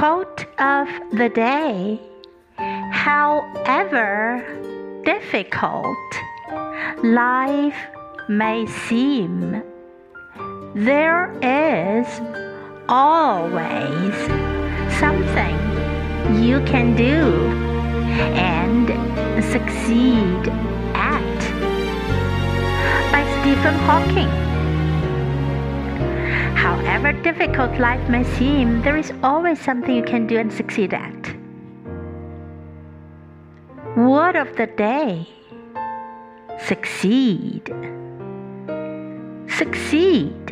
Quote of the day However difficult life may seem, there is always something you can do and succeed at. By Stephen Hawking. However difficult life may seem, there is always something you can do and succeed at. Word of the day Succeed. Succeed.